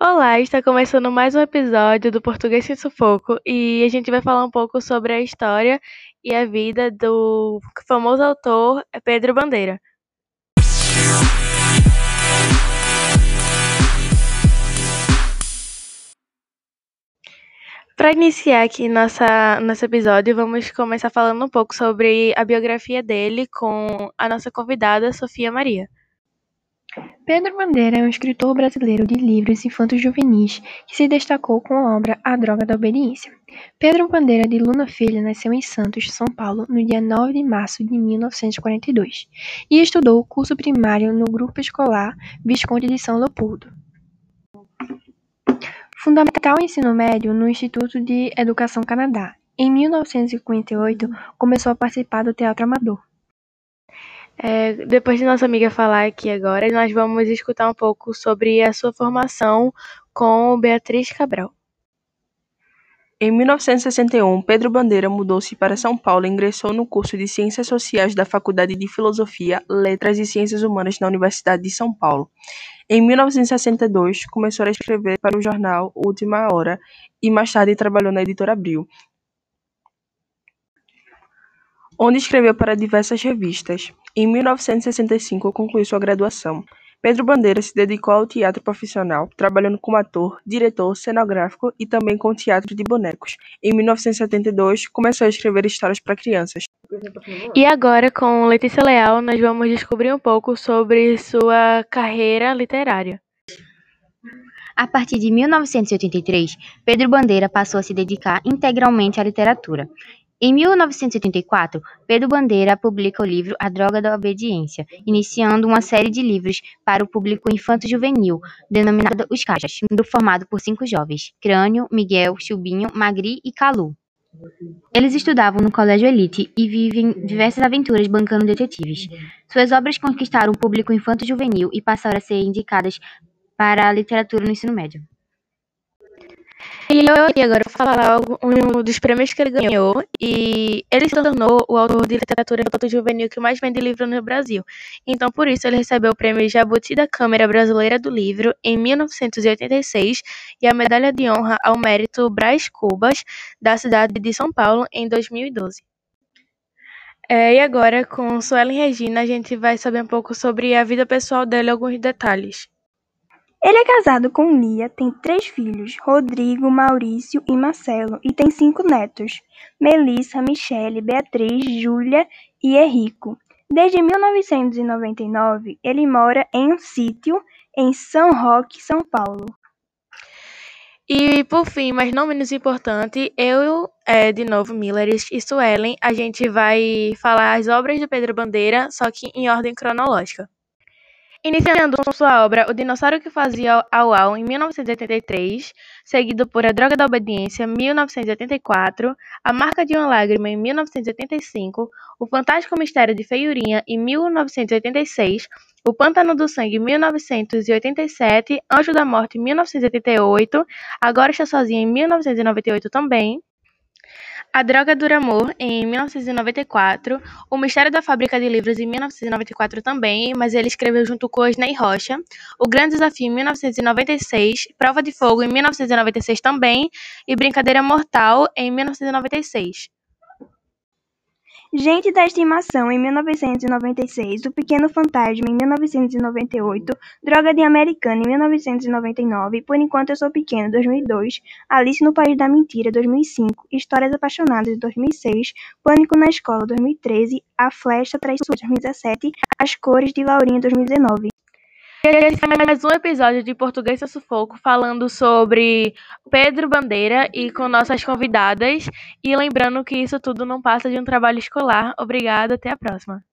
Olá, está começando mais um episódio do Português Sem Sufoco e a gente vai falar um pouco sobre a história e a vida do famoso autor Pedro Bandeira. Para iniciar aqui nossa, nosso episódio, vamos começar falando um pouco sobre a biografia dele com a nossa convidada Sofia Maria. Pedro Bandeira é um escritor brasileiro de livros infantos juvenis que se destacou com a obra A Droga da Obediência. Pedro Bandeira de Luna Filho nasceu em Santos, São Paulo, no dia 9 de março de 1942 e estudou o curso primário no Grupo Escolar Visconde de São Leopoldo. Fundamental ensino médio no Instituto de Educação Canadá. Em 1958, começou a participar do Teatro Amador. É, depois de nossa amiga falar aqui agora, nós vamos escutar um pouco sobre a sua formação com Beatriz Cabral. Em 1961, Pedro Bandeira mudou-se para São Paulo e ingressou no curso de Ciências Sociais da Faculdade de Filosofia, Letras e Ciências Humanas na Universidade de São Paulo. Em 1962, começou a escrever para o jornal Última Hora e mais tarde trabalhou na editora Abril, onde escreveu para diversas revistas. Em 1965, concluiu sua graduação. Pedro Bandeira se dedicou ao teatro profissional, trabalhando como ator, diretor, cenográfico e também com teatro de bonecos. Em 1972, começou a escrever histórias para crianças. E agora, com Letícia Leal, nós vamos descobrir um pouco sobre sua carreira literária. A partir de 1983, Pedro Bandeira passou a se dedicar integralmente à literatura. Em 1984, Pedro Bandeira publica o livro A Droga da Obediência, iniciando uma série de livros para o público infanto-juvenil, denominada Os Caixas, formado por cinco jovens: Crânio, Miguel, Chubinho, Magri e Calu. Eles estudavam no Colégio Elite e vivem diversas aventuras bancando detetives. Suas obras conquistaram o público infanto-juvenil e passaram a ser indicadas para a literatura no ensino médio. E eu agora vou falar um dos prêmios que ele ganhou. E ele se tornou o autor de literatura infanto-juvenil que mais vende livro no Brasil. Então, por isso, ele recebeu o prêmio Jabuti da Câmara Brasileira do Livro em 1986 e a medalha de honra ao mérito Brás Cubas, da cidade de São Paulo, em 2012. É, e agora, com Suelen Regina, a gente vai saber um pouco sobre a vida pessoal dela e alguns detalhes. Ele é casado com Lia, tem três filhos, Rodrigo, Maurício e Marcelo, e tem cinco netos, Melissa, Michele, Beatriz, Júlia e Henrico. Desde 1999, ele mora em um sítio em São Roque, São Paulo. E por fim, mas não menos importante, eu, é, de novo, Miller e Suelen, a gente vai falar as obras de Pedro Bandeira, só que em ordem cronológica. Iniciando com sua obra O Dinossauro que Fazia Au Au, em 1983, seguido por A Droga da Obediência, 1984, A Marca de uma Lágrima, em 1985, O Fantástico Mistério de Feiurinha, em 1986, O Pântano do Sangue, em 1987, Anjo da Morte, em 1988, Agora Está Sozinha, em 1998 também, a Droga do Amor, em 1994. O Mistério da Fábrica de Livros, em 1994 também, mas ele escreveu junto com Osney Rocha. O Grande Desafio, em 1996. Prova de Fogo, em 1996 também. E Brincadeira Mortal, em 1996. Gente da Estimação, em 1996, O Pequeno Fantasma, em 1998, Droga de Americana, em 1999, Por Enquanto Eu Sou Pequeno, 2002, Alice no País da Mentira, 2005, Histórias Apaixonadas, 2006, Pânico na Escola, 2013, A Flecha Traiçoeira, 2017, As Cores de Laurinha, 2019. Esse foi mais um episódio de Português a Sufoco falando sobre Pedro Bandeira e com nossas convidadas. E lembrando que isso tudo não passa de um trabalho escolar. Obrigada, até a próxima.